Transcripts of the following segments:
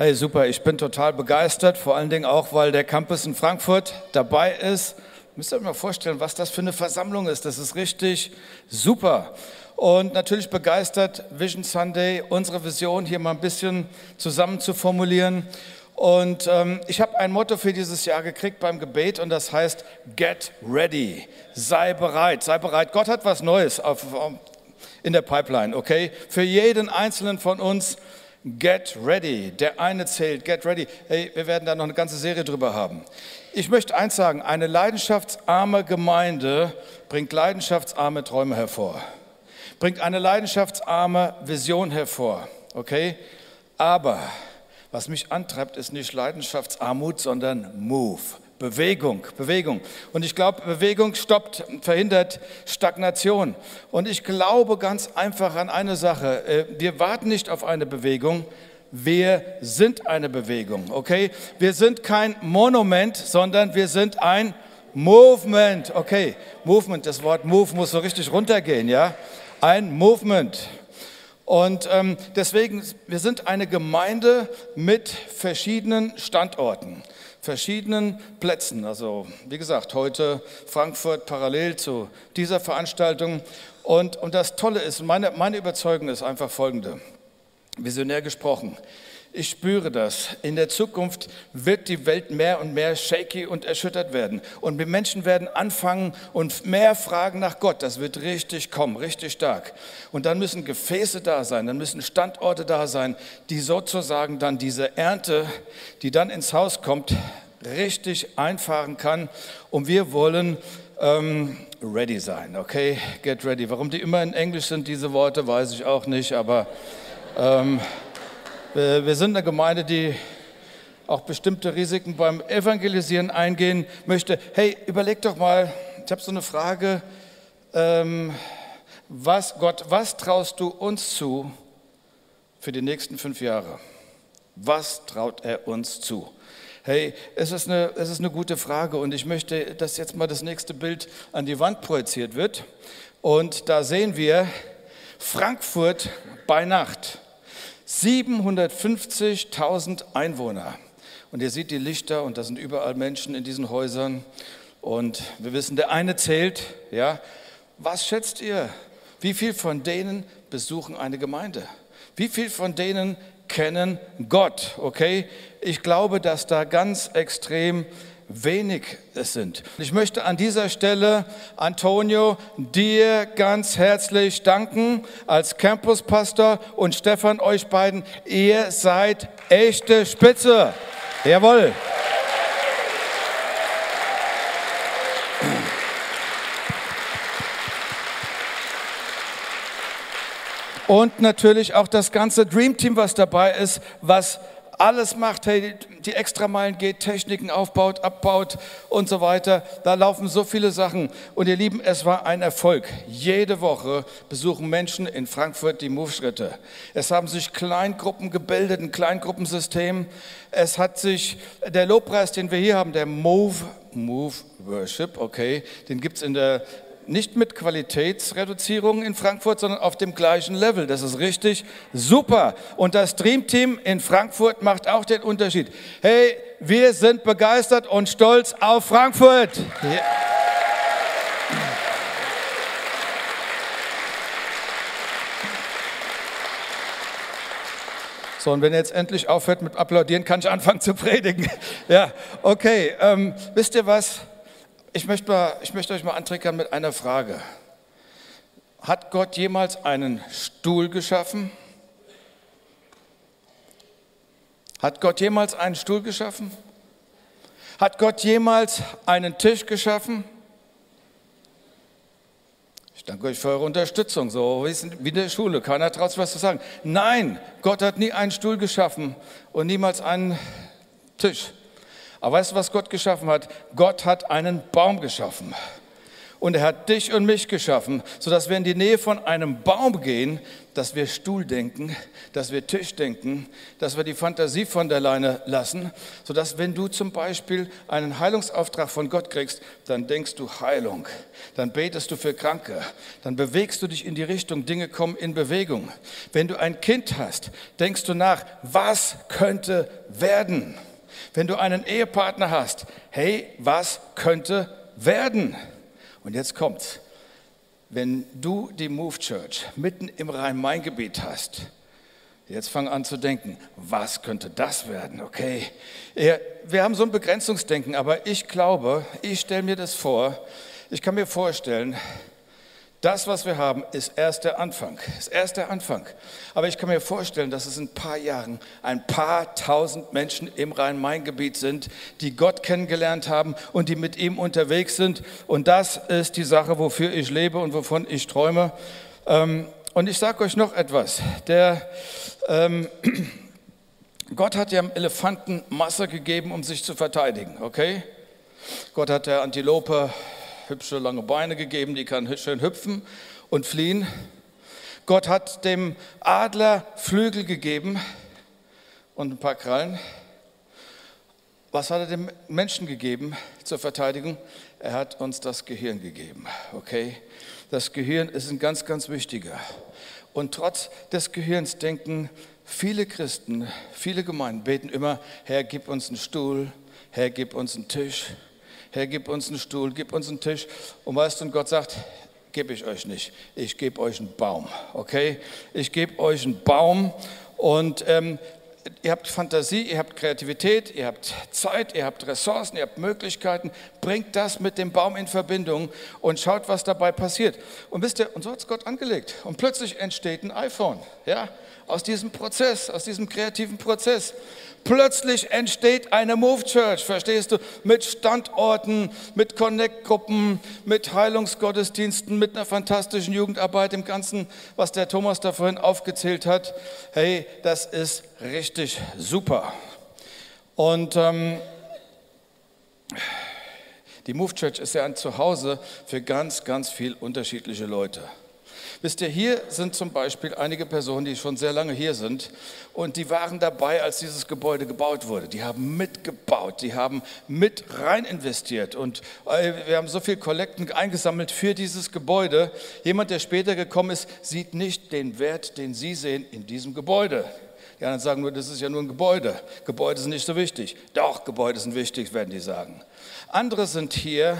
Hey, super, ich bin total begeistert, vor allen Dingen auch, weil der Campus in Frankfurt dabei ist. Müsst ihr euch mal vorstellen, was das für eine Versammlung ist. Das ist richtig super. Und natürlich begeistert Vision Sunday, unsere Vision hier mal ein bisschen zusammen zu formulieren. Und ähm, ich habe ein Motto für dieses Jahr gekriegt beim Gebet und das heißt Get ready, sei bereit, sei bereit. Gott hat was Neues auf, in der Pipeline, okay? Für jeden einzelnen von uns Get ready. Der eine zählt, get ready. Hey, wir werden da noch eine ganze Serie drüber haben. Ich möchte eins sagen, eine leidenschaftsarme Gemeinde bringt leidenschaftsarme Träume hervor. Bringt eine leidenschaftsarme Vision hervor, okay? Aber was mich antreibt, ist nicht Leidenschaftsarmut, sondern Move. Bewegung, Bewegung. Und ich glaube, Bewegung stoppt, verhindert Stagnation. Und ich glaube ganz einfach an eine Sache. Äh, wir warten nicht auf eine Bewegung, wir sind eine Bewegung, okay? Wir sind kein Monument, sondern wir sind ein Movement, okay? Movement, das Wort Move muss so richtig runtergehen, ja? Ein Movement. Und ähm, deswegen, wir sind eine Gemeinde mit verschiedenen Standorten verschiedenen Plätzen. Also wie gesagt, heute Frankfurt parallel zu dieser Veranstaltung. Und, und das Tolle ist, meine, meine Überzeugung ist einfach folgende, visionär gesprochen. Ich spüre das. In der Zukunft wird die Welt mehr und mehr shaky und erschüttert werden. Und wir Menschen werden anfangen und mehr fragen nach Gott. Das wird richtig kommen, richtig stark. Und dann müssen Gefäße da sein, dann müssen Standorte da sein, die sozusagen dann diese Ernte, die dann ins Haus kommt, richtig einfahren kann. Und wir wollen ähm, ready sein, okay? Get ready. Warum die immer in Englisch sind, diese Worte, weiß ich auch nicht, aber... Ähm, wir sind eine Gemeinde, die auch bestimmte Risiken beim Evangelisieren eingehen möchte. Hey, überleg doch mal, ich habe so eine Frage. Ähm, was, Gott, was traust du uns zu für die nächsten fünf Jahre? Was traut er uns zu? Hey, es ist, eine, es ist eine gute Frage und ich möchte, dass jetzt mal das nächste Bild an die Wand projiziert wird. Und da sehen wir Frankfurt bei Nacht. 750.000 Einwohner. Und ihr seht die Lichter und da sind überall Menschen in diesen Häusern. Und wir wissen, der eine zählt, ja. Was schätzt ihr? Wie viel von denen besuchen eine Gemeinde? Wie viel von denen kennen Gott? Okay? Ich glaube, dass da ganz extrem wenig es sind. Ich möchte an dieser Stelle, Antonio, dir ganz herzlich danken als Campuspastor und Stefan, euch beiden. Ihr seid echte Spitze. Jawohl. Und natürlich auch das ganze Dream Team, was dabei ist, was alles macht, hey, die Extrameilen geht, Techniken aufbaut, abbaut und so weiter. Da laufen so viele Sachen. Und ihr Lieben, es war ein Erfolg. Jede Woche besuchen Menschen in Frankfurt die Move-Schritte. Es haben sich Kleingruppen gebildet, ein Kleingruppensystem. Es hat sich der Lobpreis, den wir hier haben, der Move, Move Worship, okay, den gibt es in der nicht mit Qualitätsreduzierung in Frankfurt, sondern auf dem gleichen Level. Das ist richtig super. Und das Dream Team in Frankfurt macht auch den Unterschied. Hey, wir sind begeistert und stolz auf Frankfurt. Ja. So, und wenn ihr jetzt endlich aufhört mit Applaudieren, kann ich anfangen zu predigen. Ja, okay. Ähm, wisst ihr was? Ich möchte, mal, ich möchte euch mal antriggern mit einer Frage. Hat Gott jemals einen Stuhl geschaffen? Hat Gott jemals einen Stuhl geschaffen? Hat Gott jemals einen Tisch geschaffen? Ich danke euch für eure Unterstützung, so wie in der Schule. Keiner traut sich was zu sagen. Nein, Gott hat nie einen Stuhl geschaffen und niemals einen Tisch. Aber weißt du, was Gott geschaffen hat? Gott hat einen Baum geschaffen. Und er hat dich und mich geschaffen, sodass wir in die Nähe von einem Baum gehen, dass wir Stuhl denken, dass wir Tisch denken, dass wir die Fantasie von der Leine lassen, sodass wenn du zum Beispiel einen Heilungsauftrag von Gott kriegst, dann denkst du Heilung, dann betest du für Kranke, dann bewegst du dich in die Richtung, Dinge kommen in Bewegung. Wenn du ein Kind hast, denkst du nach, was könnte werden? Wenn du einen Ehepartner hast, hey, was könnte werden? Und jetzt kommt's. Wenn du die Move Church mitten im Rhein-Main-Gebiet hast, jetzt fang an zu denken, was könnte das werden? Okay, wir haben so ein Begrenzungsdenken, aber ich glaube, ich stelle mir das vor, ich kann mir vorstellen, das, was wir haben, ist erst der Anfang. Ist erst der Anfang. Aber ich kann mir vorstellen, dass es in ein paar Jahren ein paar tausend Menschen im Rhein-Main-Gebiet sind, die Gott kennengelernt haben und die mit ihm unterwegs sind. Und das ist die Sache, wofür ich lebe und wovon ich träume. Ähm, und ich sage euch noch etwas. Der, ähm, Gott hat ja dem Elefanten Masse gegeben, um sich zu verteidigen. Okay? Gott hat der Antilope hübsche lange Beine gegeben, die kann schön hüpfen und fliehen. Gott hat dem Adler Flügel gegeben und ein paar Krallen. Was hat er dem Menschen gegeben zur Verteidigung? Er hat uns das Gehirn gegeben. Okay? Das Gehirn ist ein ganz, ganz wichtiger. Und trotz des Gehirns denken viele Christen, viele Gemeinden beten immer, Herr, gib uns einen Stuhl, Herr, gib uns einen Tisch, Herr, gib uns einen Stuhl, gib uns einen Tisch. Und weißt du, und Gott sagt, gebe ich euch nicht. Ich gebe euch einen Baum, okay? Ich gebe euch einen Baum und ähm, ihr habt Fantasie, ihr habt Kreativität, ihr habt Zeit, ihr habt Ressourcen, ihr habt Möglichkeiten. Bringt das mit dem Baum in Verbindung und schaut, was dabei passiert. Und wisst ihr, und so hat es Gott angelegt. Und plötzlich entsteht ein iPhone, ja? Aus diesem Prozess, aus diesem kreativen Prozess. Plötzlich entsteht eine Move Church, verstehst du? Mit Standorten, mit Connect-Gruppen, mit Heilungsgottesdiensten, mit einer fantastischen Jugendarbeit, im Ganzen, was der Thomas da vorhin aufgezählt hat. Hey, das ist richtig super. Und ähm, die Move Church ist ja ein Zuhause für ganz, ganz viel unterschiedliche Leute. Wisst ihr, hier sind zum Beispiel einige Personen, die schon sehr lange hier sind und die waren dabei, als dieses Gebäude gebaut wurde. Die haben mitgebaut, die haben mit rein investiert und äh, wir haben so viel Kollekten eingesammelt für dieses Gebäude. Jemand, der später gekommen ist, sieht nicht den Wert, den Sie sehen in diesem Gebäude. Die anderen sagen nur, das ist ja nur ein Gebäude. Gebäude sind nicht so wichtig. Doch, Gebäude sind wichtig, werden die sagen. Andere sind hier,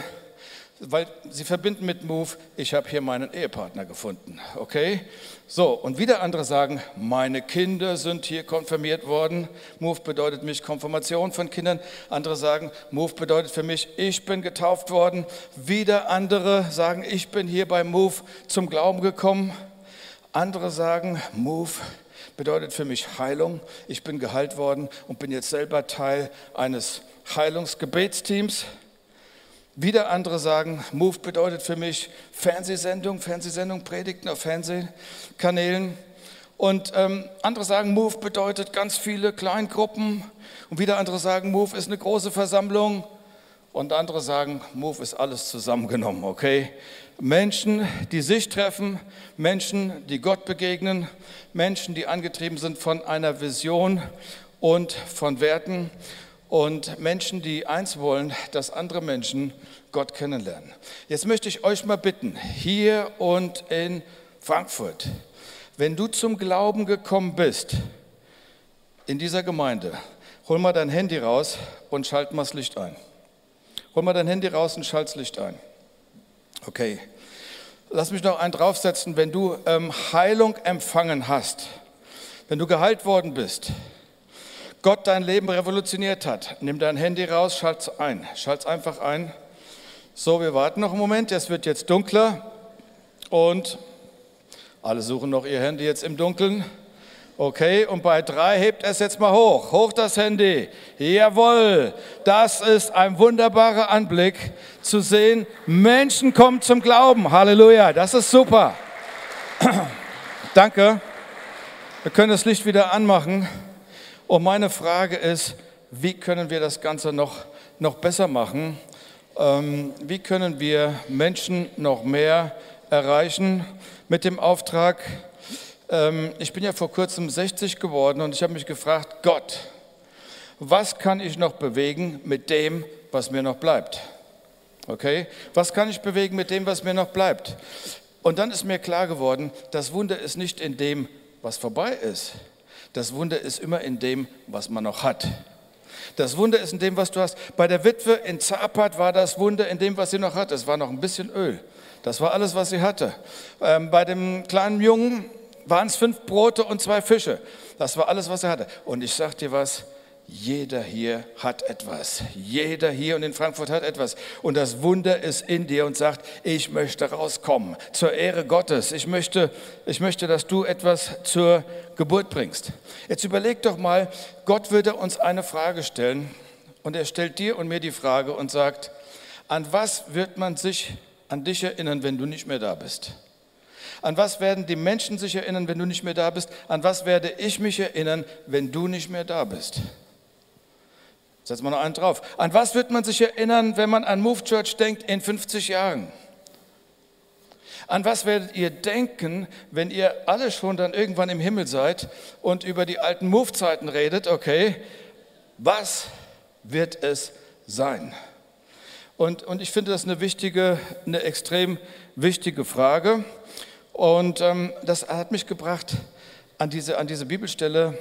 weil sie verbinden mit Move, ich habe hier meinen Ehepartner gefunden, okay? So, und wieder andere sagen, meine Kinder sind hier konfirmiert worden. Move bedeutet mich Konfirmation von Kindern. Andere sagen, Move bedeutet für mich, ich bin getauft worden. Wieder andere sagen, ich bin hier bei Move zum Glauben gekommen. Andere sagen, Move bedeutet für mich Heilung. Ich bin geheilt worden und bin jetzt selber Teil eines Heilungsgebetsteams. Wieder andere sagen, Move bedeutet für mich Fernsehsendung, Fernsehsendung, Predigten auf Fernsehkanälen. Und ähm, andere sagen, Move bedeutet ganz viele Kleingruppen. Und wieder andere sagen, Move ist eine große Versammlung. Und andere sagen, Move ist alles zusammengenommen, okay? Menschen, die sich treffen, Menschen, die Gott begegnen, Menschen, die angetrieben sind von einer Vision und von Werten und Menschen, die eins wollen, dass andere Menschen Gott kennenlernen. Jetzt möchte ich euch mal bitten, hier und in Frankfurt, wenn du zum Glauben gekommen bist, in dieser Gemeinde, hol mal dein Handy raus und schalt mal das Licht ein. Hol mal dein Handy raus und schalt das Licht ein. Okay. Lass mich noch einen draufsetzen, wenn du ähm, Heilung empfangen hast, wenn du geheilt worden bist, Gott dein Leben revolutioniert hat. Nimm dein Handy raus, schalt es ein. Schalt es einfach ein. So, wir warten noch einen Moment. Es wird jetzt dunkler. Und alle suchen noch ihr Handy jetzt im Dunkeln. Okay, und bei drei hebt es jetzt mal hoch. Hoch das Handy. Jawohl, das ist ein wunderbarer Anblick zu sehen. Menschen kommen zum Glauben. Halleluja, das ist super. Danke. Wir können das Licht wieder anmachen. Und meine Frage ist, wie können wir das Ganze noch, noch besser machen? Ähm, wie können wir Menschen noch mehr erreichen mit dem Auftrag? Ähm, ich bin ja vor kurzem 60 geworden und ich habe mich gefragt, Gott, was kann ich noch bewegen mit dem, was mir noch bleibt? Okay? Was kann ich bewegen mit dem, was mir noch bleibt? Und dann ist mir klar geworden, das Wunder ist nicht in dem, was vorbei ist. Das Wunder ist immer in dem, was man noch hat. Das Wunder ist in dem, was du hast. Bei der Witwe in Zapat war das Wunder in dem, was sie noch hatte. Es war noch ein bisschen Öl. Das war alles, was sie hatte. Ähm, bei dem kleinen Jungen waren es fünf Brote und zwei Fische. Das war alles, was er hatte. Und ich sag dir was, jeder hier hat etwas. Jeder hier und in Frankfurt hat etwas. Und das Wunder ist in dir und sagt, ich möchte rauskommen zur Ehre Gottes. Ich möchte, ich möchte, dass du etwas zur Geburt bringst. Jetzt überleg doch mal, Gott würde uns eine Frage stellen und er stellt dir und mir die Frage und sagt, an was wird man sich an dich erinnern, wenn du nicht mehr da bist? An was werden die Menschen sich erinnern, wenn du nicht mehr da bist? An was werde ich mich erinnern, wenn du nicht mehr da bist? Setzen wir noch einen drauf. An was wird man sich erinnern, wenn man an Move Church denkt in 50 Jahren? An was werdet ihr denken, wenn ihr alle schon dann irgendwann im Himmel seid und über die alten Move-Zeiten redet? Okay, was wird es sein? Und, und ich finde das eine wichtige, eine extrem wichtige Frage. Und ähm, das hat mich gebracht an diese, an diese Bibelstelle,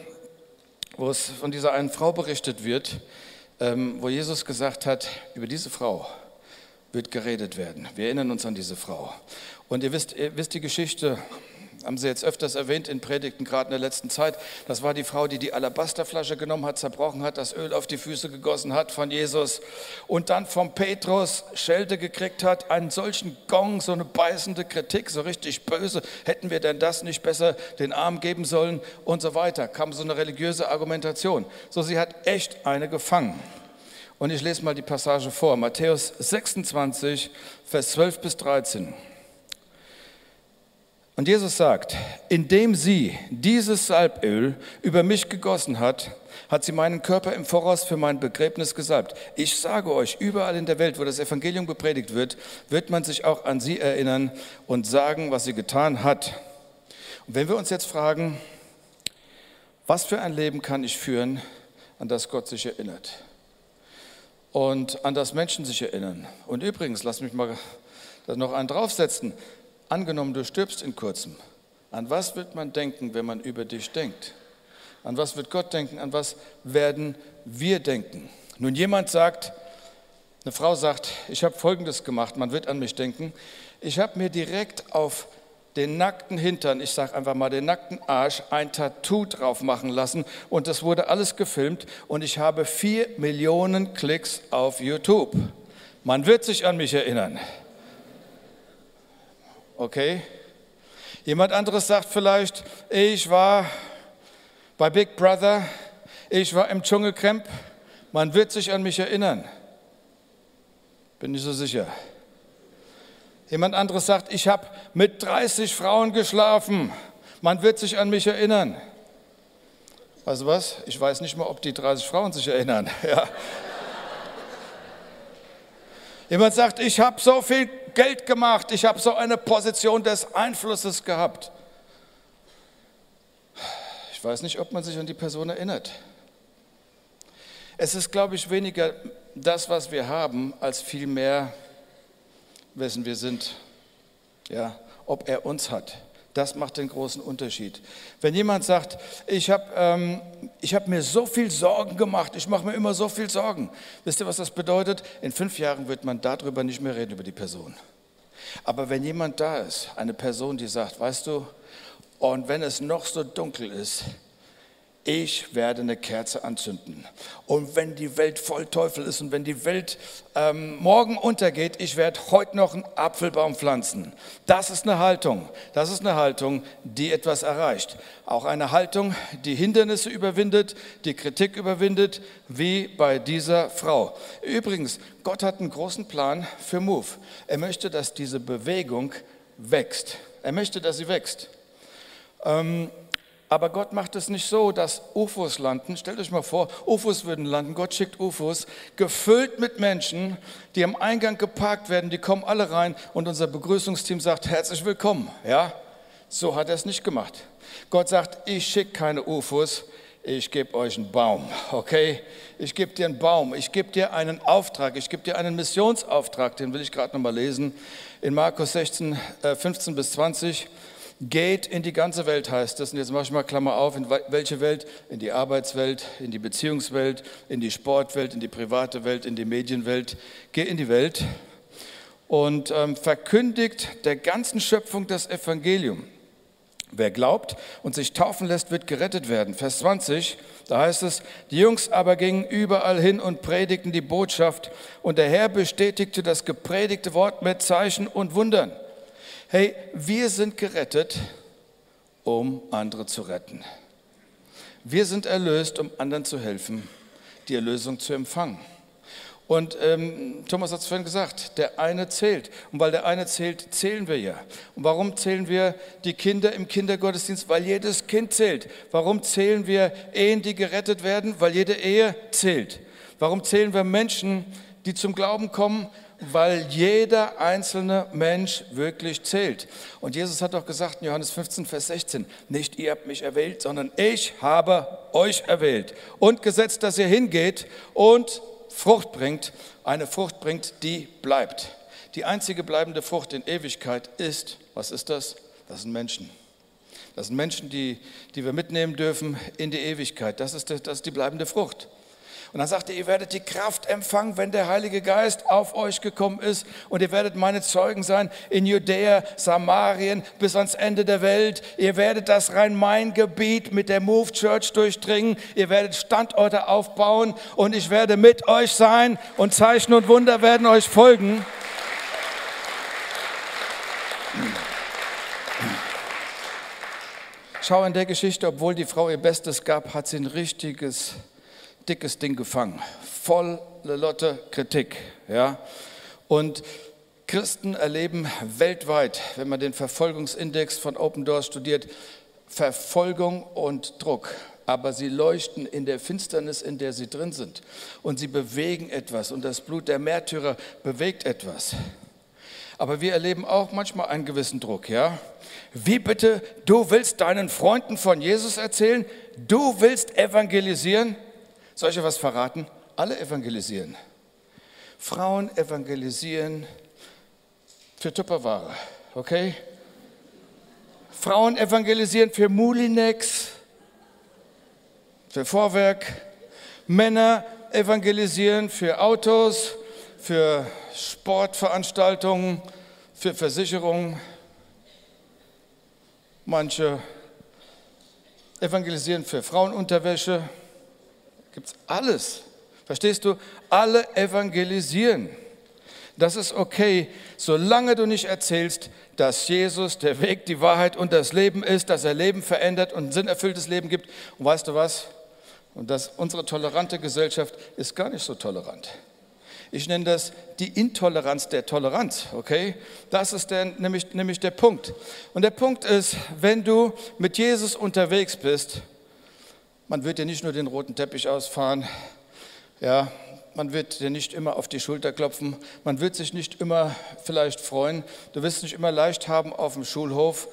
wo es von dieser einen Frau berichtet wird, ähm, wo Jesus gesagt hat, über diese Frau wird geredet werden. Wir erinnern uns an diese Frau. Und ihr wisst, ihr wisst die Geschichte, haben Sie jetzt öfters erwähnt in Predigten, gerade in der letzten Zeit. Das war die Frau, die die Alabasterflasche genommen hat, zerbrochen hat, das Öl auf die Füße gegossen hat von Jesus und dann vom Petrus Schelte gekriegt hat, einen solchen Gong, so eine beißende Kritik, so richtig böse. Hätten wir denn das nicht besser den Arm geben sollen und so weiter? Kam so eine religiöse Argumentation. So, sie hat echt eine gefangen. Und ich lese mal die Passage vor, Matthäus 26, Vers 12 bis 13. Und Jesus sagt, indem sie dieses Salböl über mich gegossen hat, hat sie meinen Körper im Voraus für mein Begräbnis gesalbt. Ich sage euch, überall in der Welt, wo das Evangelium gepredigt wird, wird man sich auch an sie erinnern und sagen, was sie getan hat. Und wenn wir uns jetzt fragen, was für ein Leben kann ich führen, an das Gott sich erinnert und an das Menschen sich erinnern. Und übrigens, lass mich mal noch einen draufsetzen. Angenommen, du stirbst in kurzem. An was wird man denken, wenn man über dich denkt? An was wird Gott denken? An was werden wir denken? Nun, jemand sagt, eine Frau sagt, ich habe Folgendes gemacht, man wird an mich denken. Ich habe mir direkt auf den nackten Hintern, ich sage einfach mal den nackten Arsch, ein Tattoo drauf machen lassen und das wurde alles gefilmt und ich habe vier Millionen Klicks auf YouTube. Man wird sich an mich erinnern. Okay? Jemand anderes sagt vielleicht, ich war bei Big Brother, ich war im Dschungelcamp, man wird sich an mich erinnern. Bin ich so sicher. Jemand anderes sagt, ich habe mit 30 Frauen geschlafen, man wird sich an mich erinnern. Also was? Ich weiß nicht mal, ob die 30 Frauen sich erinnern. Ja. Jemand sagt, ich habe so viel Geld gemacht, ich habe so eine Position des Einflusses gehabt. Ich weiß nicht, ob man sich an die Person erinnert. Es ist, glaube ich, weniger das, was wir haben, als vielmehr, wessen wir sind. Ja, ob er uns hat. Das macht den großen Unterschied. Wenn jemand sagt, ich habe ähm, hab mir so viel Sorgen gemacht, ich mache mir immer so viel Sorgen, wisst ihr, was das bedeutet? In fünf Jahren wird man darüber nicht mehr reden, über die Person. Aber wenn jemand da ist, eine Person, die sagt, weißt du, und wenn es noch so dunkel ist, ich werde eine Kerze anzünden. Und wenn die Welt voll Teufel ist und wenn die Welt ähm, morgen untergeht, ich werde heute noch einen Apfelbaum pflanzen. Das ist eine Haltung. Das ist eine Haltung, die etwas erreicht. Auch eine Haltung, die Hindernisse überwindet, die Kritik überwindet, wie bei dieser Frau. Übrigens, Gott hat einen großen Plan für Move. Er möchte, dass diese Bewegung wächst. Er möchte, dass sie wächst. Ähm, Aber Gott macht es nicht so, dass UFOs landen. Stellt euch mal vor, UFOs würden landen. Gott schickt UFOs, gefüllt mit Menschen, die am Eingang geparkt werden. Die kommen alle rein und unser Begrüßungsteam sagt, herzlich willkommen. Ja, so hat er es nicht gemacht. Gott sagt, ich schicke keine UFOs, ich gebe euch einen Baum, okay? Ich gebe dir einen Baum, ich gebe dir einen Auftrag, ich gebe dir einen Missionsauftrag, den will ich gerade nochmal lesen. In Markus 16, 15 äh, bis 20. Geht in die ganze Welt heißt das. Und jetzt mache ich mal Klammer auf. In welche Welt? In die Arbeitswelt, in die Beziehungswelt, in die Sportwelt, in die private Welt, in die Medienwelt. Geh in die Welt und ähm, verkündigt der ganzen Schöpfung das Evangelium. Wer glaubt und sich taufen lässt, wird gerettet werden. Vers 20, da heißt es, die Jungs aber gingen überall hin und predigten die Botschaft und der Herr bestätigte das gepredigte Wort mit Zeichen und Wundern. Hey, wir sind gerettet, um andere zu retten. Wir sind erlöst, um anderen zu helfen, die Erlösung zu empfangen. Und ähm, Thomas hat es vorhin gesagt, der eine zählt. Und weil der eine zählt, zählen wir ja. Und warum zählen wir die Kinder im Kindergottesdienst? Weil jedes Kind zählt. Warum zählen wir Ehen, die gerettet werden? Weil jede Ehe zählt. Warum zählen wir Menschen, die zum Glauben kommen? Weil jeder einzelne Mensch wirklich zählt. Und Jesus hat auch gesagt in Johannes 15, Vers 16, nicht ihr habt mich erwählt, sondern ich habe euch erwählt und gesetzt, dass ihr hingeht und Frucht bringt, eine Frucht bringt, die bleibt. Die einzige bleibende Frucht in Ewigkeit ist, was ist das? Das sind Menschen. Das sind Menschen, die, die wir mitnehmen dürfen in die Ewigkeit. Das ist, das ist die bleibende Frucht. Und dann sagt er, ihr werdet die Kraft empfangen, wenn der Heilige Geist auf euch gekommen ist. Und ihr werdet meine Zeugen sein in Judäa, Samarien, bis ans Ende der Welt. Ihr werdet das Rhein-Main-Gebiet mit der Move Church durchdringen. Ihr werdet Standorte aufbauen und ich werde mit euch sein und Zeichen und Wunder werden euch folgen. Schau in der Geschichte, obwohl die Frau ihr Bestes gab, hat sie ein richtiges dickes Ding gefangen. Volle Lotte Kritik. Ja? Und Christen erleben weltweit, wenn man den Verfolgungsindex von Open Doors studiert, Verfolgung und Druck. Aber sie leuchten in der Finsternis, in der sie drin sind. Und sie bewegen etwas. Und das Blut der Märtyrer bewegt etwas. Aber wir erleben auch manchmal einen gewissen Druck, ja? Wie bitte, du willst deinen Freunden von Jesus erzählen? Du willst evangelisieren? Soll ich euch was verraten? Alle evangelisieren. Frauen evangelisieren für Tupperware, okay? Frauen evangelisieren für Mulinex, für Vorwerk. Männer evangelisieren für Autos, für Sportveranstaltungen, für Versicherungen. Manche evangelisieren für Frauenunterwäsche. Gibt es alles. Verstehst du? Alle evangelisieren. Das ist okay, solange du nicht erzählst, dass Jesus der Weg, die Wahrheit und das Leben ist, dass er Leben verändert und ein sinnerfülltes Leben gibt. Und weißt du was? Und dass unsere tolerante Gesellschaft ist gar nicht so tolerant. Ich nenne das die Intoleranz der Toleranz, okay? Das ist der, nämlich, nämlich der Punkt. Und der Punkt ist, wenn du mit Jesus unterwegs bist, man wird dir nicht nur den roten Teppich ausfahren, ja, man wird dir nicht immer auf die Schulter klopfen, man wird sich nicht immer vielleicht freuen, du wirst nicht immer leicht haben auf dem Schulhof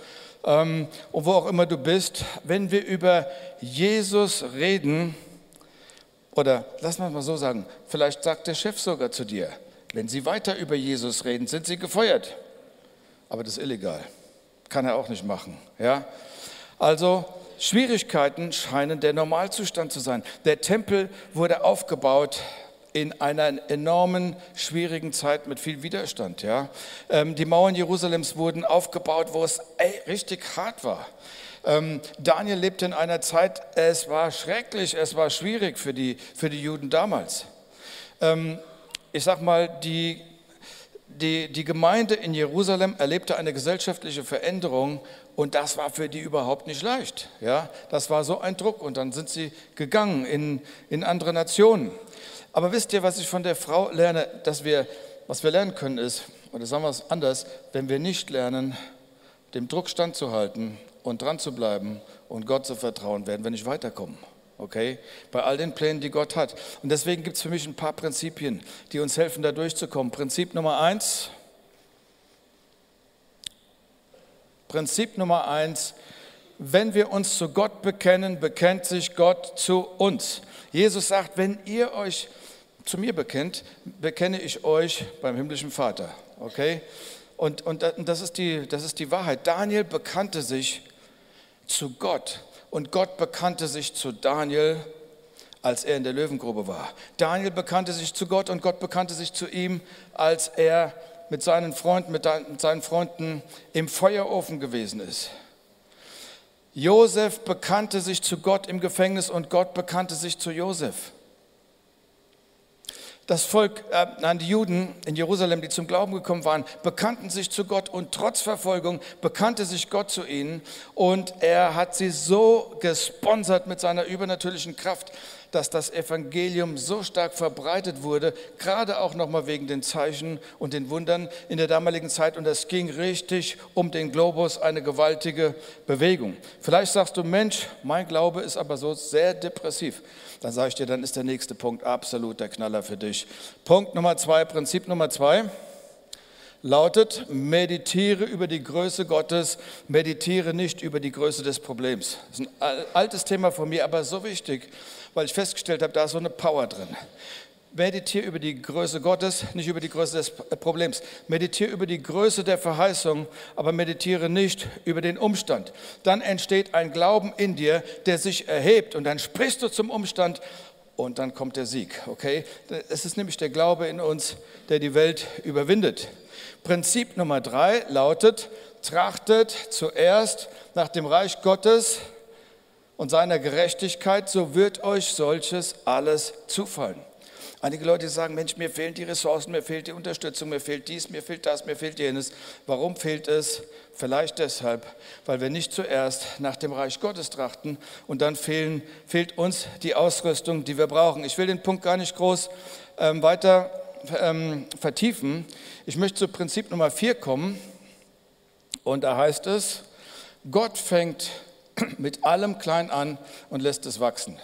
ähm, und wo auch immer du bist. Wenn wir über Jesus reden, oder lass mal mal so sagen, vielleicht sagt der Chef sogar zu dir, wenn Sie weiter über Jesus reden, sind Sie gefeuert. Aber das ist illegal. Kann er auch nicht machen. Ja? Also Schwierigkeiten scheinen der Normalzustand zu sein. Der Tempel wurde aufgebaut in einer enormen, schwierigen Zeit mit viel Widerstand. Ja? Ähm, die Mauern Jerusalems wurden aufgebaut, wo es ey, richtig hart war. Ähm, Daniel lebte in einer Zeit, es war schrecklich, es war schwierig für die, für die Juden damals. Ähm, ich sag mal, die die, die Gemeinde in Jerusalem erlebte eine gesellschaftliche Veränderung und das war für die überhaupt nicht leicht. Ja, das war so ein Druck und dann sind sie gegangen in, in andere Nationen. Aber wisst ihr, was ich von der Frau lerne, dass wir, was wir lernen können ist, oder sagen wir es anders, wenn wir nicht lernen, dem Druck standzuhalten und dran zu bleiben und Gott zu vertrauen, werden wir nicht weiterkommen. Okay? Bei all den Plänen, die Gott hat. Und deswegen gibt es für mich ein paar Prinzipien, die uns helfen, da durchzukommen. Prinzip Nummer eins. Prinzip Nummer eins. Wenn wir uns zu Gott bekennen, bekennt sich Gott zu uns. Jesus sagt, wenn ihr euch zu mir bekennt, bekenne ich euch beim himmlischen Vater. Okay? Und, und das, ist die, das ist die Wahrheit. Daniel bekannte sich zu Gott und Gott bekannte sich zu Daniel, als er in der Löwengrube war. Daniel bekannte sich zu Gott und Gott bekannte sich zu ihm, als er mit seinen Freunden, mit seinen Freunden im Feuerofen gewesen ist. Josef bekannte sich zu Gott im Gefängnis und Gott bekannte sich zu Josef. Das Volk, äh, nein, die Juden in Jerusalem, die zum Glauben gekommen waren, bekannten sich zu Gott und trotz Verfolgung bekannte sich Gott zu ihnen und er hat sie so gesponsert mit seiner übernatürlichen Kraft, dass das Evangelium so stark verbreitet wurde, gerade auch nochmal wegen den Zeichen und den Wundern in der damaligen Zeit. Und es ging richtig um den Globus, eine gewaltige Bewegung. Vielleicht sagst du, Mensch, mein Glaube ist aber so sehr depressiv. Dann sage ich dir, dann ist der nächste Punkt absolut der Knaller für dich. Punkt Nummer zwei, Prinzip Nummer zwei lautet, meditiere über die Größe Gottes, meditiere nicht über die Größe des Problems. Das ist ein altes Thema von mir, aber so wichtig weil ich festgestellt habe, da ist so eine Power drin. Meditiere über die Größe Gottes, nicht über die Größe des Problems. Meditiere über die Größe der Verheißung, aber meditiere nicht über den Umstand. Dann entsteht ein Glauben in dir, der sich erhebt und dann sprichst du zum Umstand und dann kommt der Sieg. Okay? Es ist nämlich der Glaube in uns, der die Welt überwindet. Prinzip Nummer drei lautet: Trachtet zuerst nach dem Reich Gottes und seiner Gerechtigkeit, so wird euch solches alles zufallen. Einige Leute sagen, Mensch, mir fehlen die Ressourcen, mir fehlt die Unterstützung, mir fehlt dies, mir fehlt das, mir fehlt jenes. Warum fehlt es? Vielleicht deshalb, weil wir nicht zuerst nach dem Reich Gottes trachten und dann fehlen, fehlt uns die Ausrüstung, die wir brauchen. Ich will den Punkt gar nicht groß ähm, weiter ähm, vertiefen. Ich möchte zu Prinzip Nummer vier kommen und da heißt es, Gott fängt mit allem klein an und lässt es wachsen.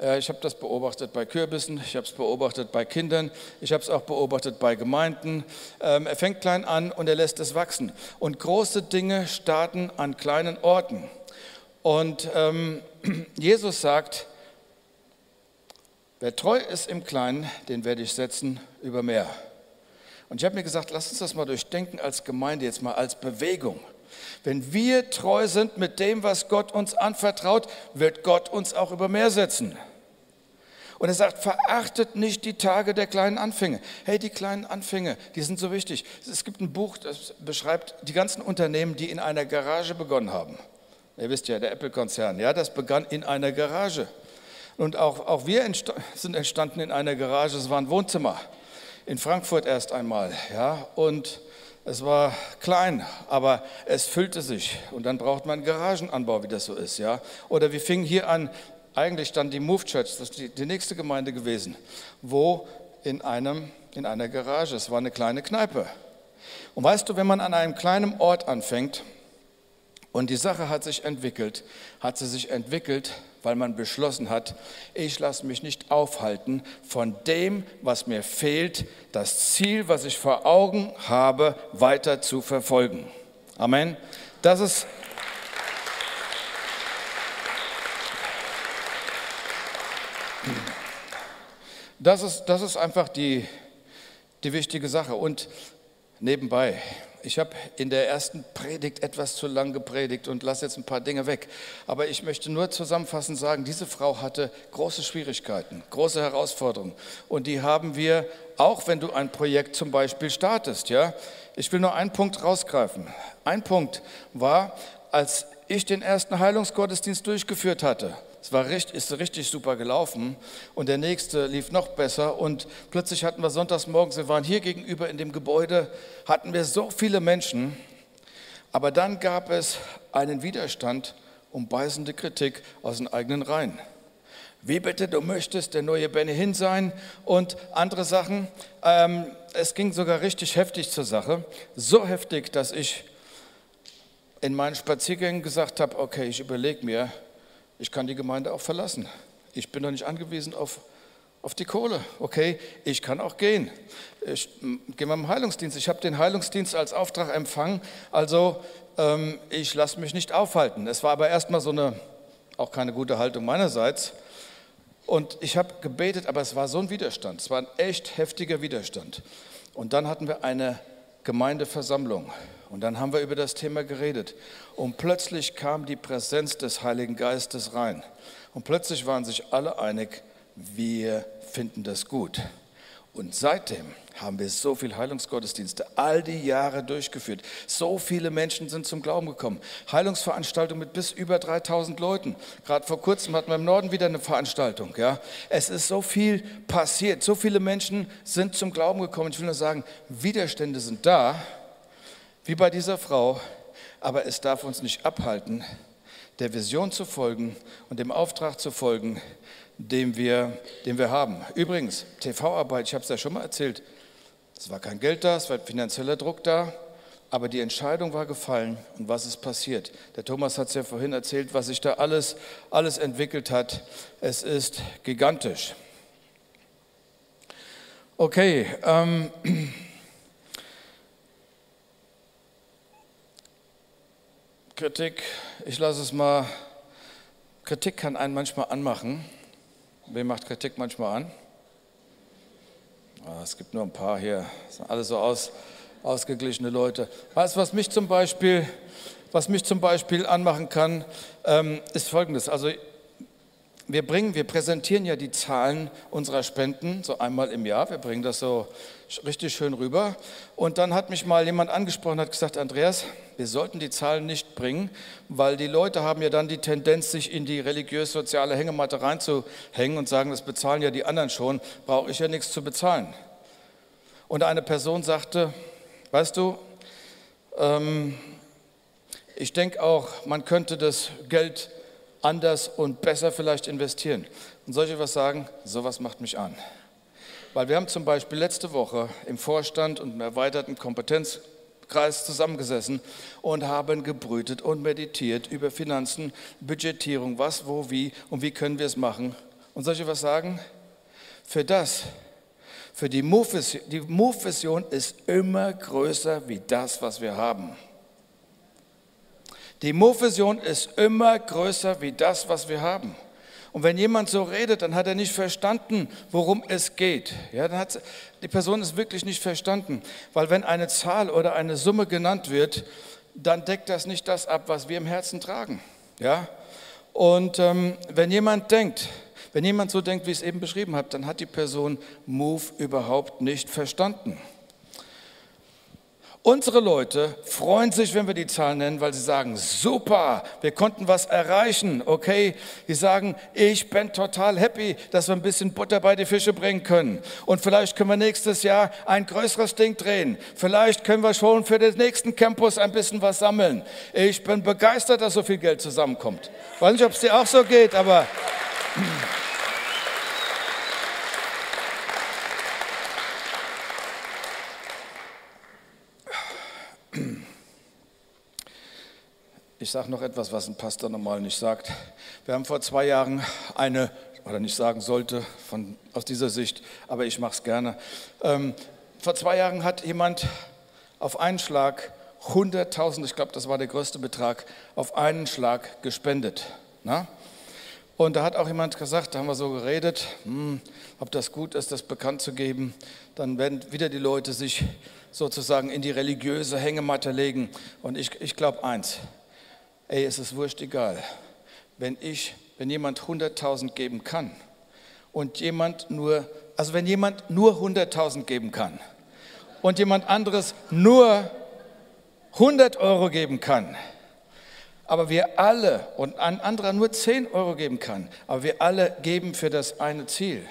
Äh, ich habe das beobachtet bei Kürbissen, ich habe es beobachtet bei Kindern, ich habe es auch beobachtet bei Gemeinden. Ähm, er fängt klein an und er lässt es wachsen. Und große Dinge starten an kleinen Orten. Und ähm, Jesus sagt, wer treu ist im Kleinen, den werde ich setzen über mehr. Und ich habe mir gesagt, lass uns das mal durchdenken als Gemeinde, jetzt mal als Bewegung. Wenn wir treu sind mit dem, was Gott uns anvertraut, wird Gott uns auch über mehr setzen. Und er sagt, verachtet nicht die Tage der kleinen Anfänge. Hey, die kleinen Anfänge, die sind so wichtig. Es gibt ein Buch, das beschreibt die ganzen Unternehmen, die in einer Garage begonnen haben. Ihr wisst ja, der Apple-Konzern, ja, das begann in einer Garage. Und auch, auch wir entst sind entstanden in einer Garage, es war ein Wohnzimmer. In Frankfurt erst einmal, ja. Und es war klein, aber es füllte sich und dann braucht man Garagenanbau, wie das so ist, ja. Oder wir fingen hier an, eigentlich dann die Move Church, das ist die, die nächste Gemeinde gewesen, wo in einem in einer Garage, es war eine kleine Kneipe. Und weißt du, wenn man an einem kleinen Ort anfängt und die Sache hat sich entwickelt, hat sie sich entwickelt weil man beschlossen hat, ich lasse mich nicht aufhalten von dem, was mir fehlt, das Ziel, was ich vor Augen habe, weiter zu verfolgen. Amen. Das ist Das ist, das ist einfach die, die wichtige Sache. Und nebenbei, ich habe in der ersten Predigt etwas zu lang gepredigt und lasse jetzt ein paar Dinge weg. Aber ich möchte nur zusammenfassend sagen, diese Frau hatte große Schwierigkeiten, große Herausforderungen. Und die haben wir, auch wenn du ein Projekt zum Beispiel startest. Ja? Ich will nur einen Punkt rausgreifen. Ein Punkt war, als ich den ersten Heilungsgottesdienst durchgeführt hatte, es war richtig, ist richtig super gelaufen und der nächste lief noch besser und plötzlich hatten wir sonntags morgens, wir waren hier gegenüber in dem Gebäude, hatten wir so viele Menschen, aber dann gab es einen Widerstand und beißende Kritik aus den eigenen Reihen. Wie bitte, du möchtest der neue Benny Hinn sein und andere Sachen. Ähm, es ging sogar richtig heftig zur Sache. So heftig, dass ich in meinen Spaziergängen gesagt habe, okay, ich überlege mir, ich kann die Gemeinde auch verlassen. Ich bin doch nicht angewiesen auf, auf die Kohle. Okay, ich kann auch gehen. Ich gehe mal im Heilungsdienst. Ich habe den Heilungsdienst als Auftrag empfangen. Also ähm, ich lasse mich nicht aufhalten. Es war aber erstmal so eine, auch keine gute Haltung meinerseits. Und ich habe gebetet, aber es war so ein Widerstand. Es war ein echt heftiger Widerstand. Und dann hatten wir eine Gemeindeversammlung. Und dann haben wir über das Thema geredet. Und plötzlich kam die Präsenz des Heiligen Geistes rein. Und plötzlich waren sich alle einig, wir finden das gut. Und seitdem haben wir so viele Heilungsgottesdienste all die Jahre durchgeführt. So viele Menschen sind zum Glauben gekommen. Heilungsveranstaltungen mit bis über 3000 Leuten. Gerade vor kurzem hatten wir im Norden wieder eine Veranstaltung. Ja. Es ist so viel passiert. So viele Menschen sind zum Glauben gekommen. Ich will nur sagen, Widerstände sind da, wie bei dieser Frau. Aber es darf uns nicht abhalten, der Vision zu folgen und dem Auftrag zu folgen, den wir, den wir haben. Übrigens, TV-Arbeit, ich habe es ja schon mal erzählt, es war kein Geld da, es war finanzieller Druck da, aber die Entscheidung war gefallen und was ist passiert? Der Thomas hat es ja vorhin erzählt, was sich da alles, alles entwickelt hat. Es ist gigantisch. Okay, ähm, Kritik, ich lasse es mal. Kritik kann einen manchmal anmachen. Wer macht Kritik manchmal an? Ah, es gibt nur ein paar hier, das sind alle so aus, ausgeglichene Leute. Weißt du, was mich zum Beispiel, was mich zum Beispiel anmachen kann, ähm, ist folgendes. Also wir bringen, wir präsentieren ja die Zahlen unserer Spenden so einmal im Jahr. Wir bringen das so richtig schön rüber. Und dann hat mich mal jemand angesprochen, hat gesagt, Andreas, wir sollten die Zahlen nicht bringen, weil die Leute haben ja dann die Tendenz, sich in die religiös-soziale Hängematte reinzuhängen und sagen, das bezahlen ja die anderen schon, brauche ich ja nichts zu bezahlen. Und eine Person sagte, weißt du, ähm, ich denke auch, man könnte das Geld anders und besser vielleicht investieren. Und soll ich was sagen? Sowas macht mich an. Weil wir haben zum Beispiel letzte Woche im Vorstand und im erweiterten Kompetenzkreis zusammengesessen und haben gebrütet und meditiert über Finanzen, Budgetierung, was, wo, wie und wie können wir es machen. Und soll ich was sagen? Für das, für die Move-Vision ist immer größer wie das, was wir haben. Die Mo-Vision ist immer größer wie das, was wir haben. Und wenn jemand so redet, dann hat er nicht verstanden, worum es geht. Ja, dann hat die Person es wirklich nicht verstanden. Weil wenn eine Zahl oder eine Summe genannt wird, dann deckt das nicht das ab, was wir im Herzen tragen. Ja? Und ähm, wenn jemand denkt, wenn jemand so denkt, wie ich es eben beschrieben habe, dann hat die Person Move überhaupt nicht verstanden. Unsere Leute freuen sich, wenn wir die Zahlen nennen, weil sie sagen, super, wir konnten was erreichen, okay? Die sagen, ich bin total happy, dass wir ein bisschen Butter bei die Fische bringen können. Und vielleicht können wir nächstes Jahr ein größeres Ding drehen. Vielleicht können wir schon für den nächsten Campus ein bisschen was sammeln. Ich bin begeistert, dass so viel Geld zusammenkommt. Ich weiß nicht, ob es dir auch so geht, aber... Ich sage noch etwas, was ein Pastor normal nicht sagt. Wir haben vor zwei Jahren eine, oder nicht sagen sollte, von, aus dieser Sicht, aber ich mache es gerne. Ähm, vor zwei Jahren hat jemand auf einen Schlag 100.000, ich glaube, das war der größte Betrag, auf einen Schlag gespendet. Na? Und da hat auch jemand gesagt, da haben wir so geredet, hm, ob das gut ist, das bekannt zu geben. Dann werden wieder die Leute sich sozusagen in die religiöse Hängematte legen. Und ich, ich glaube eins, ey, es ist wurscht egal. Wenn ich, wenn jemand 100.000 geben kann und jemand nur, also wenn jemand nur 100.000 geben kann und jemand anderes nur 100 Euro geben kann, aber wir alle und ein anderer nur 10 Euro geben kann, aber wir alle geben für das eine Ziel,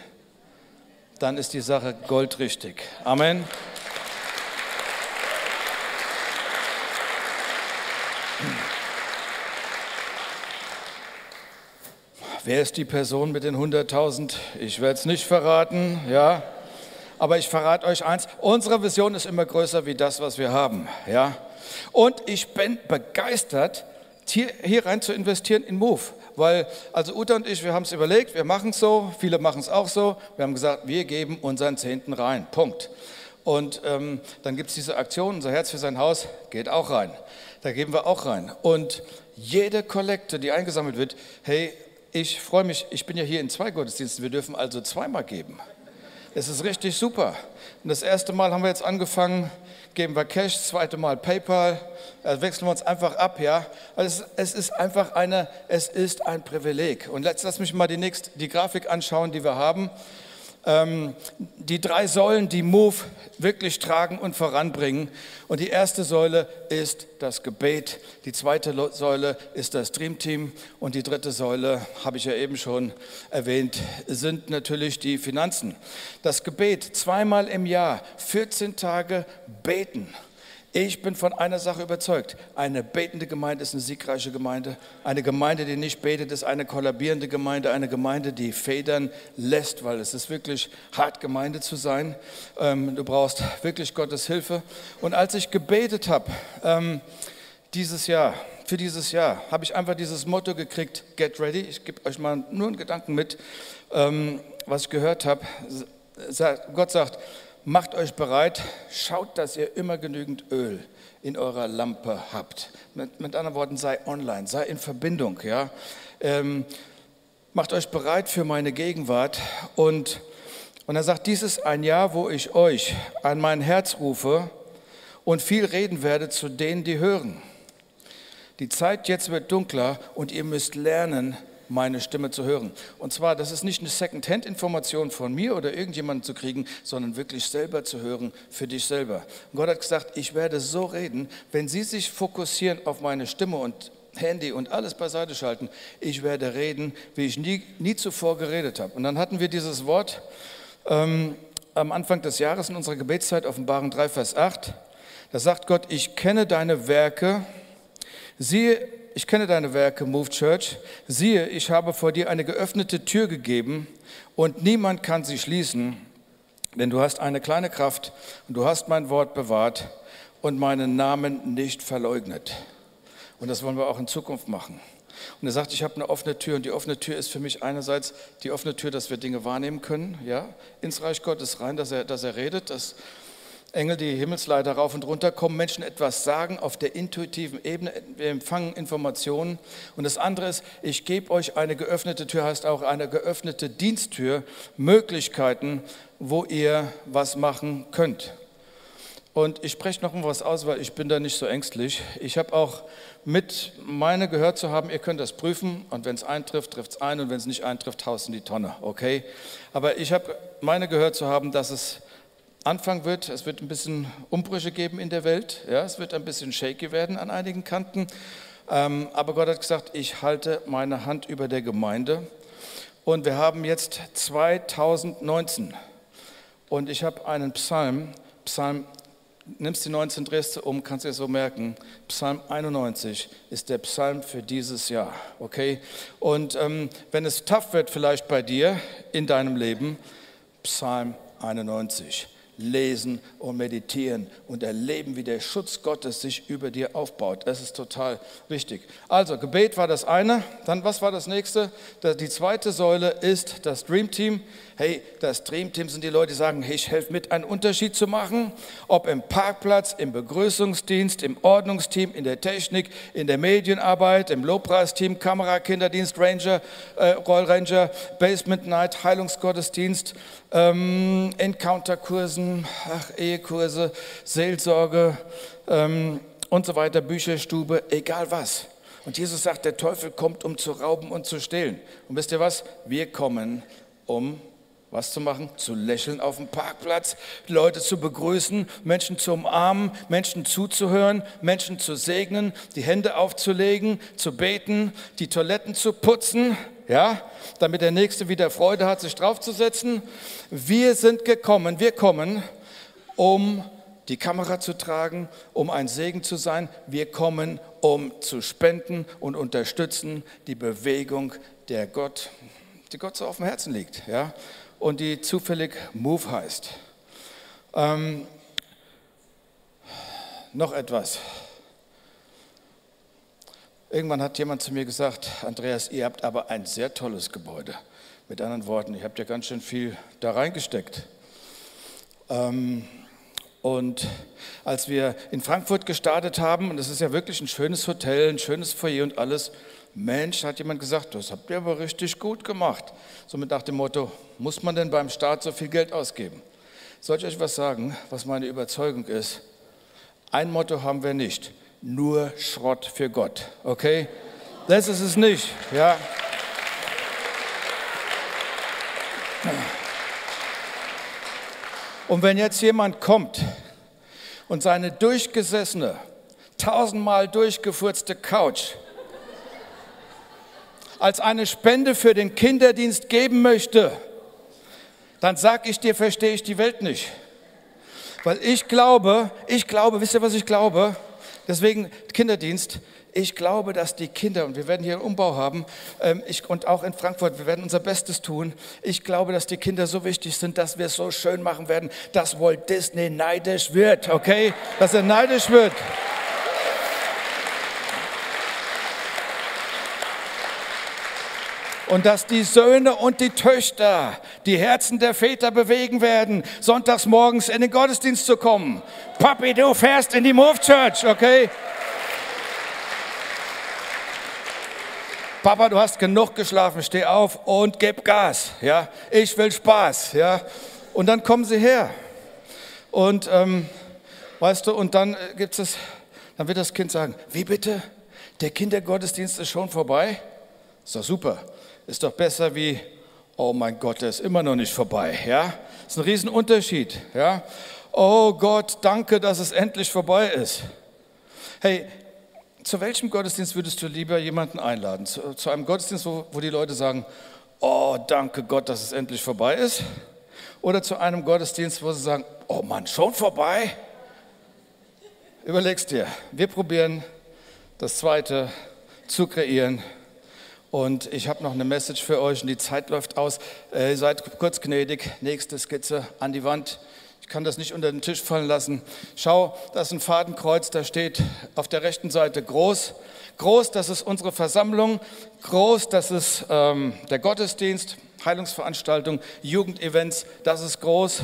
dann ist die Sache goldrichtig. Amen. Wer ist die Person mit den 100.000? Ich werde es nicht verraten, ja. Aber ich verrate euch eins, unsere Vision ist immer größer wie das, was wir haben, ja. Und ich bin begeistert, hier, hier rein zu investieren in Move. Weil, also Uta und ich, wir haben es überlegt, wir machen es so, viele machen es auch so. Wir haben gesagt, wir geben unseren Zehnten rein. Punkt. Und ähm, dann gibt es diese Aktion, unser Herz für sein Haus geht auch rein. Da geben wir auch rein. Und jede Kollekte, die eingesammelt wird, hey, ich freue mich, ich bin ja hier in zwei Gottesdiensten, wir dürfen also zweimal geben. Es ist richtig super. Und das erste Mal haben wir jetzt angefangen, geben wir Cash, das zweite Mal PayPal, also wechseln wir uns einfach ab, ja. Also es, es, ist einfach eine, es ist ein Privileg. Und jetzt lass mich mal die nächste, die Grafik anschauen, die wir haben ähm, die drei Säulen, die Move wirklich tragen und voranbringen. Und die erste Säule ist das Gebet, die zweite Säule ist das Dream Team und die dritte Säule, habe ich ja eben schon erwähnt, sind natürlich die Finanzen. Das Gebet zweimal im Jahr, 14 Tage beten. Ich bin von einer Sache überzeugt. Eine betende Gemeinde ist eine siegreiche Gemeinde. Eine Gemeinde, die nicht betet, ist eine kollabierende Gemeinde. Eine Gemeinde, die Federn lässt, weil es ist wirklich hart, Gemeinde zu sein. Ähm, du brauchst wirklich Gottes Hilfe. Und als ich gebetet habe, ähm, dieses Jahr, für dieses Jahr, habe ich einfach dieses Motto gekriegt, get ready. Ich gebe euch mal nur einen Gedanken mit, ähm, was ich gehört habe. Gott sagt, macht euch bereit, schaut, dass ihr immer genügend Öl in eurer Lampe habt. Mit, mit anderen Worten, sei online, sei in Verbindung. Ja? Ähm, macht euch bereit für meine Gegenwart. Und, und er sagt, dies ist ein Jahr, wo ich euch an mein Herz rufe und viel reden werde zu denen, die hören. Die Zeit jetzt wird dunkler und ihr müsst lernen, meine Stimme zu hören. Und zwar, das ist nicht eine Second-Hand-Information von mir oder irgendjemandem zu kriegen, sondern wirklich selber zu hören für dich selber. Und Gott hat gesagt, ich werde so reden, wenn Sie sich fokussieren auf meine Stimme und Handy und alles beiseite schalten, ich werde reden, wie ich nie, nie zuvor geredet habe. Und dann hatten wir dieses Wort ähm, am Anfang des Jahres in unserer Gebetszeit, Offenbaren 3, Vers 8. Da sagt Gott, ich kenne deine Werke, siehe, ich kenne deine Werke, Move Church. Siehe, ich habe vor dir eine geöffnete Tür gegeben und niemand kann sie schließen, denn du hast eine kleine Kraft und du hast mein Wort bewahrt und meinen Namen nicht verleugnet. Und das wollen wir auch in Zukunft machen. Und er sagt, ich habe eine offene Tür und die offene Tür ist für mich einerseits die offene Tür, dass wir Dinge wahrnehmen können, ja, ins Reich Gottes rein, dass er, dass er redet, dass Engel die Himmelsleiter rauf und runter kommen, Menschen etwas sagen auf der intuitiven Ebene, wir empfangen Informationen. Und das andere ist, ich gebe euch eine geöffnete Tür, heißt auch eine geöffnete Diensttür, Möglichkeiten, wo ihr was machen könnt. Und ich spreche noch was aus, weil ich bin da nicht so ängstlich. Ich habe auch mit meine gehört zu haben, ihr könnt das prüfen und wenn es eintrifft, trifft es ein und wenn es nicht eintrifft, haust in die Tonne, okay? Aber ich habe meine gehört zu haben, dass es Anfang wird, es wird ein bisschen Umbrüche geben in der Welt, ja, es wird ein bisschen shaky werden an einigen Kanten, ähm, aber Gott hat gesagt, ich halte meine Hand über der Gemeinde. Und wir haben jetzt 2019 und ich habe einen Psalm, Psalm, nimmst die 19, drehst du um, kannst du dir so merken, Psalm 91 ist der Psalm für dieses Jahr, okay? Und ähm, wenn es tough wird vielleicht bei dir in deinem Leben, Psalm 91 lesen und meditieren und erleben, wie der Schutz Gottes sich über dir aufbaut. Das ist total wichtig. Also, Gebet war das eine. Dann, was war das nächste? Die zweite Säule ist das Dream Team. Hey, das Dream Team sind die Leute, die sagen, hey, ich helfe mit, einen Unterschied zu machen. Ob im Parkplatz, im Begrüßungsdienst, im Ordnungsteam, in der Technik, in der Medienarbeit, im Lobpreisteam, Kamera, Kinderdienst, Ranger, äh, Rollranger, Basement Night, Heilungsgottesdienst, ähm, Encounterkursen, Ehekurse, Seelsorge ähm, und so weiter, Bücherstube, egal was. Und Jesus sagt, der Teufel kommt, um zu rauben und zu stehlen. Und wisst ihr was? Wir kommen, um was zu machen? Zu lächeln auf dem Parkplatz, Leute zu begrüßen, Menschen zu umarmen, Menschen zuzuhören, Menschen zu segnen, die Hände aufzulegen, zu beten, die Toiletten zu putzen, ja, damit der Nächste wieder Freude hat, sich draufzusetzen. Wir sind gekommen, wir kommen, um die Kamera zu tragen, um ein Segen zu sein. Wir kommen, um zu spenden und unterstützen die Bewegung, der Gott, die Gott so auf dem Herzen liegt. Ja? Und die zufällig Move heißt. Ähm, noch etwas. Irgendwann hat jemand zu mir gesagt, Andreas, ihr habt aber ein sehr tolles Gebäude. Mit anderen Worten, ihr habt ja ganz schön viel da reingesteckt. Ähm, und als wir in Frankfurt gestartet haben, und das ist ja wirklich ein schönes Hotel, ein schönes Foyer und alles, Mensch, hat jemand gesagt, das habt ihr aber richtig gut gemacht. Somit nach dem Motto, muss man denn beim Staat so viel Geld ausgeben? Soll ich euch was sagen, was meine Überzeugung ist? Ein Motto haben wir nicht, nur Schrott für Gott, okay? Das ist es nicht, ja. Und wenn jetzt jemand kommt und seine durchgesessene, tausendmal durchgefurzte Couch als eine Spende für den Kinderdienst geben möchte, dann sag ich dir, verstehe ich die Welt nicht. Weil ich glaube, ich glaube, wisst ihr, was ich glaube? Deswegen Kinderdienst, ich glaube, dass die Kinder, und wir werden hier einen Umbau haben, ähm, ich, und auch in Frankfurt, wir werden unser Bestes tun. Ich glaube, dass die Kinder so wichtig sind, dass wir es so schön machen werden, dass Walt Disney neidisch wird, okay? Dass er neidisch wird. Und dass die Söhne und die Töchter die Herzen der Väter bewegen werden, sonntags morgens in den Gottesdienst zu kommen. Papi, du fährst in die Move Church, okay? Papa, du hast genug geschlafen, steh auf und gib Gas. Ja, ich will Spaß. Ja, und dann kommen sie her. Und ähm, weißt du, und dann äh, gibt es, dann wird das Kind sagen: Wie bitte? Der Kindergottesdienst ist schon vorbei? Ist doch super. Ist doch besser wie, oh mein Gott, der ist immer noch nicht vorbei. Ja, ist ein Riesenunterschied. Ja, oh Gott, danke, dass es endlich vorbei ist. Hey, zu welchem Gottesdienst würdest du lieber jemanden einladen? Zu, zu einem Gottesdienst, wo, wo die Leute sagen, oh, danke Gott, dass es endlich vorbei ist? Oder zu einem Gottesdienst, wo sie sagen, oh Mann, schon vorbei? Überlegst dir, wir probieren das zweite zu kreieren. Und ich habe noch eine Message für euch und die Zeit läuft aus. Äh, seid kurz gnädig. Nächste Skizze an die Wand. Ich kann das nicht unter den Tisch fallen lassen. Schau, da ist ein Fadenkreuz, da steht auf der rechten Seite groß. Groß, das ist unsere Versammlung. Groß, das ist ähm, der Gottesdienst, Heilungsveranstaltung, Jugendevents, das ist groß.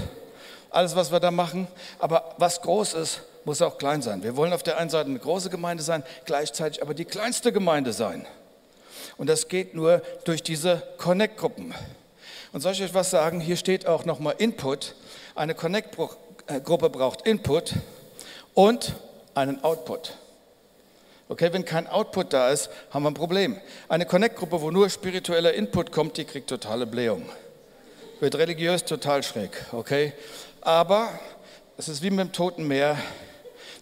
Alles, was wir da machen. Aber was groß ist, muss auch klein sein. Wir wollen auf der einen Seite eine große Gemeinde sein, gleichzeitig aber die kleinste Gemeinde sein. Und das geht nur durch diese Connect-Gruppen. Und soll ich euch was sagen? Hier steht auch nochmal Input. Eine Connect-Gruppe braucht Input und einen Output. Okay, wenn kein Output da ist, haben wir ein Problem. Eine Connect-Gruppe, wo nur spiritueller Input kommt, die kriegt totale Blähung. Wird religiös total schräg, okay? Aber es ist wie mit dem Toten Meer.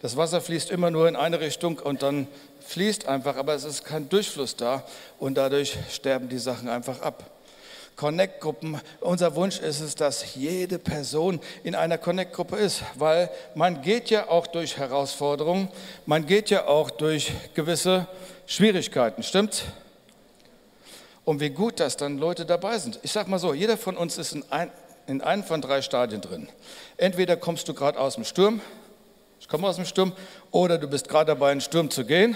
Das Wasser fließt immer nur in eine Richtung und dann fließt einfach, aber es ist kein Durchfluss da und dadurch sterben die Sachen einfach ab. Connect-Gruppen. Unser Wunsch ist es, dass jede Person in einer Connect-Gruppe ist, weil man geht ja auch durch Herausforderungen, man geht ja auch durch gewisse Schwierigkeiten, stimmt's? Und wie gut, dass dann Leute dabei sind. Ich sag mal so, jeder von uns ist in, ein, in einem von drei Stadien drin. Entweder kommst du gerade aus dem Sturm, ich komme aus dem Sturm, oder du bist gerade dabei, in den Sturm zu gehen.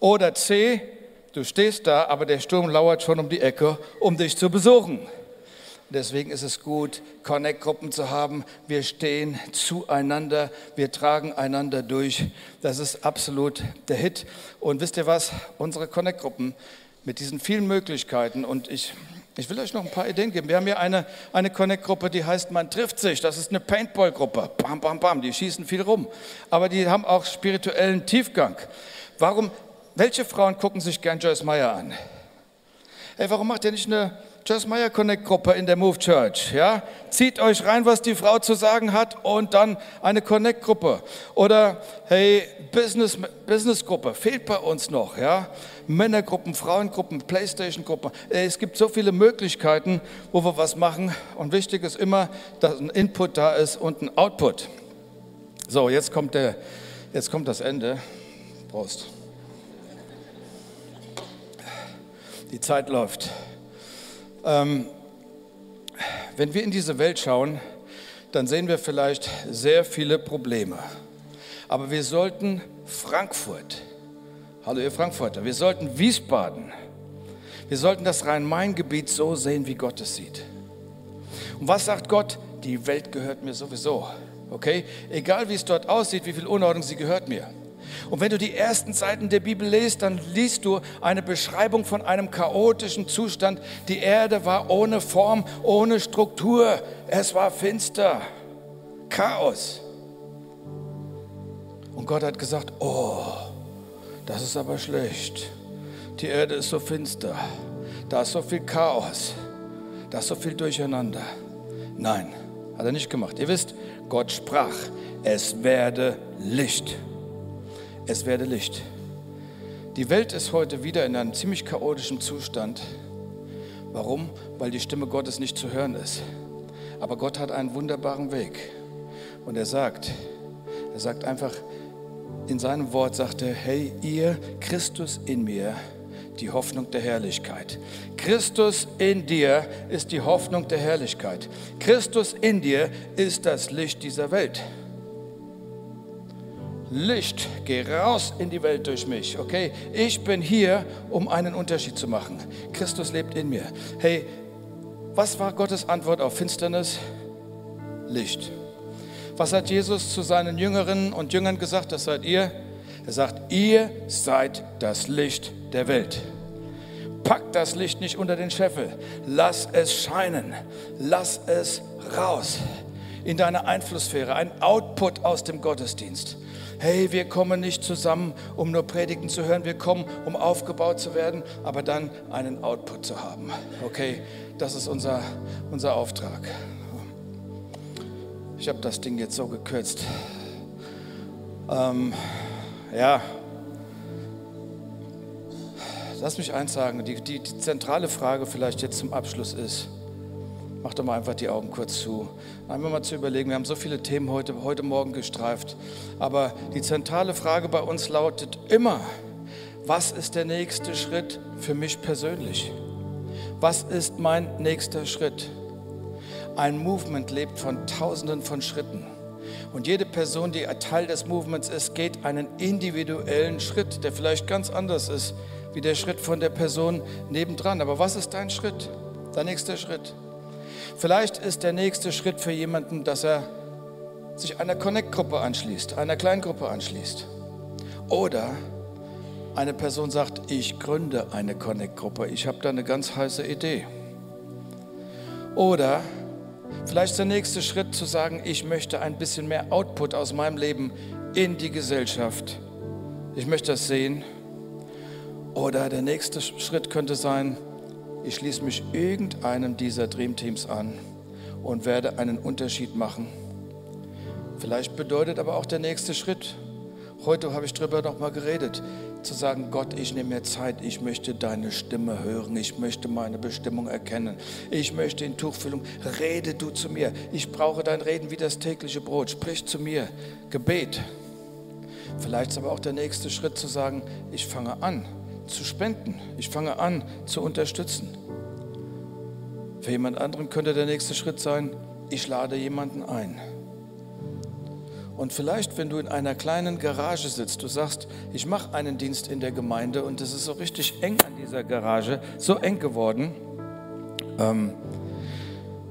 Oder C, Du stehst da, aber der Sturm lauert schon um die Ecke, um dich zu besuchen. Deswegen ist es gut, Connect-Gruppen zu haben. Wir stehen zueinander, wir tragen einander durch. Das ist absolut der Hit. Und wisst ihr was? Unsere Connect-Gruppen mit diesen vielen Möglichkeiten und ich, ich will euch noch ein paar Ideen geben. Wir haben hier eine, eine Connect-Gruppe, die heißt Man trifft sich. Das ist eine Paintball-Gruppe. Bam, bam, bam. Die schießen viel rum. Aber die haben auch spirituellen Tiefgang. Warum welche Frauen gucken sich gern Joyce Meyer an? Ey, warum macht ihr nicht eine Joyce Meyer Connect Gruppe in der Move Church? Ja? Zieht euch rein, was die Frau zu sagen hat und dann eine Connect Gruppe. Oder hey, Business, Business Gruppe, fehlt bei uns noch. Ja? Männergruppen, Frauengruppen, Playstation Gruppen. Es gibt so viele Möglichkeiten, wo wir was machen. Und wichtig ist immer, dass ein Input da ist und ein Output. So, jetzt kommt, der, jetzt kommt das Ende. Prost. Die Zeit läuft. Ähm, wenn wir in diese Welt schauen, dann sehen wir vielleicht sehr viele Probleme. Aber wir sollten Frankfurt Hallo ihr Frankfurter, wir sollten Wiesbaden, wir sollten das Rhein-Main-Gebiet so sehen, wie Gott es sieht. Und was sagt Gott? Die Welt gehört mir sowieso. Okay? Egal wie es dort aussieht, wie viel Unordnung sie gehört mir. Und wenn du die ersten Seiten der Bibel liest, dann liest du eine Beschreibung von einem chaotischen Zustand. Die Erde war ohne Form, ohne Struktur. Es war finster. Chaos. Und Gott hat gesagt, oh, das ist aber schlecht. Die Erde ist so finster. Da ist so viel Chaos. Da ist so viel Durcheinander. Nein, hat er nicht gemacht. Ihr wisst, Gott sprach, es werde Licht es werde Licht. Die Welt ist heute wieder in einem ziemlich chaotischen Zustand. Warum? Weil die Stimme Gottes nicht zu hören ist. Aber Gott hat einen wunderbaren Weg. Und er sagt, er sagt einfach, in seinem Wort sagt er, hey ihr, Christus in mir, die Hoffnung der Herrlichkeit. Christus in dir ist die Hoffnung der Herrlichkeit. Christus in dir ist das Licht dieser Welt. Licht, geh raus in die Welt durch mich, okay? Ich bin hier, um einen Unterschied zu machen. Christus lebt in mir. Hey, was war Gottes Antwort auf Finsternis? Licht. Was hat Jesus zu seinen Jüngerinnen und Jüngern gesagt? Das seid ihr. Er sagt, ihr seid das Licht der Welt. Pack das Licht nicht unter den Scheffel. Lass es scheinen. Lass es raus in deine Einflusssphäre, ein Output aus dem Gottesdienst hey, wir kommen nicht zusammen, um nur Predigten zu hören, wir kommen, um aufgebaut zu werden, aber dann einen Output zu haben. Okay, das ist unser, unser Auftrag. Ich habe das Ding jetzt so gekürzt. Ähm, ja, lass mich eins sagen, die, die, die zentrale Frage vielleicht jetzt zum Abschluss ist, Mach doch mal einfach die Augen kurz zu. Einfach mal zu überlegen, wir haben so viele Themen heute, heute Morgen gestreift. Aber die zentrale Frage bei uns lautet immer, was ist der nächste Schritt für mich persönlich? Was ist mein nächster Schritt? Ein Movement lebt von Tausenden von Schritten. Und jede Person, die Teil des Movements ist, geht einen individuellen Schritt, der vielleicht ganz anders ist wie der Schritt von der Person nebendran. Aber was ist dein Schritt? Dein nächster Schritt? Vielleicht ist der nächste Schritt für jemanden, dass er sich einer Connect-Gruppe anschließt, einer Kleingruppe anschließt. Oder eine Person sagt, ich gründe eine Connect-Gruppe, ich habe da eine ganz heiße Idee. Oder vielleicht der nächste Schritt zu sagen, ich möchte ein bisschen mehr Output aus meinem Leben in die Gesellschaft. Ich möchte das sehen. Oder der nächste Schritt könnte sein, ich schließe mich irgendeinem dieser Dreamteams an und werde einen Unterschied machen. Vielleicht bedeutet aber auch der nächste Schritt. Heute habe ich darüber noch mal geredet, zu sagen, Gott, ich nehme mir Zeit, ich möchte deine Stimme hören, ich möchte meine Bestimmung erkennen, ich möchte in Tuchfüllung, rede du zu mir, ich brauche dein Reden wie das tägliche Brot, sprich zu mir, Gebet. Vielleicht ist aber auch der nächste Schritt zu sagen, ich fange an, zu spenden. Ich fange an zu unterstützen. Für jemand anderen könnte der nächste Schritt sein, ich lade jemanden ein. Und vielleicht, wenn du in einer kleinen Garage sitzt, du sagst, ich mache einen Dienst in der Gemeinde und es ist so richtig eng an dieser Garage, so eng geworden, ähm,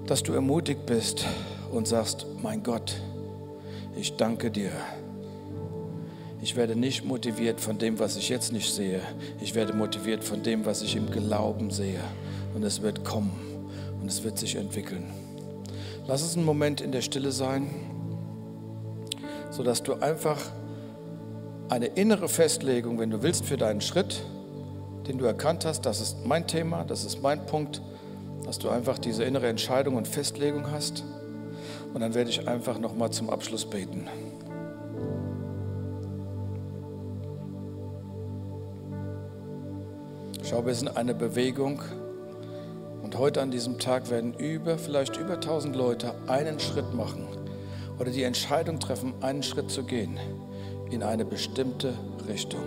dass du ermutigt bist und sagst, mein Gott, ich danke dir ich werde nicht motiviert von dem, was ich jetzt nicht sehe. Ich werde motiviert von dem, was ich im Glauben sehe. Und es wird kommen und es wird sich entwickeln. Lass es einen Moment in der Stille sein, sodass du einfach eine innere Festlegung, wenn du willst, für deinen Schritt, den du erkannt hast, das ist mein Thema, das ist mein Punkt, dass du einfach diese innere Entscheidung und Festlegung hast. Und dann werde ich einfach nochmal zum Abschluss beten. Schau, wir sind eine Bewegung und heute an diesem Tag werden über, vielleicht über 1000 Leute einen Schritt machen oder die Entscheidung treffen, einen Schritt zu gehen in eine bestimmte Richtung.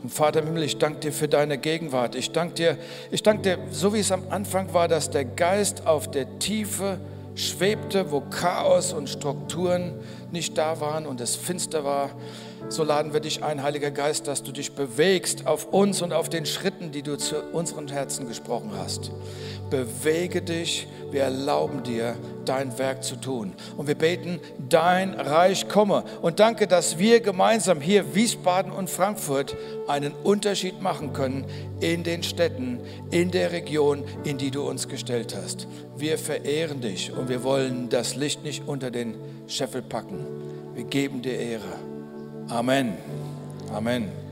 Und Vater im Himmel, ich danke dir für deine Gegenwart. Ich danke dir, ich danke dir, so wie es am Anfang war, dass der Geist auf der Tiefe schwebte, wo Chaos und Strukturen nicht da waren und es finster war, so laden wir dich ein, Heiliger Geist, dass du dich bewegst auf uns und auf den Schritten, die du zu unseren Herzen gesprochen hast. Bewege dich, wir erlauben dir, dein Werk zu tun. Und wir beten, dein Reich komme. Und danke, dass wir gemeinsam hier, Wiesbaden und Frankfurt, einen Unterschied machen können in den Städten, in der Region, in die du uns gestellt hast. Wir verehren dich und wir wollen das Licht nicht unter den Scheffel packen. Wir geben dir Ehre. Amen. Amen.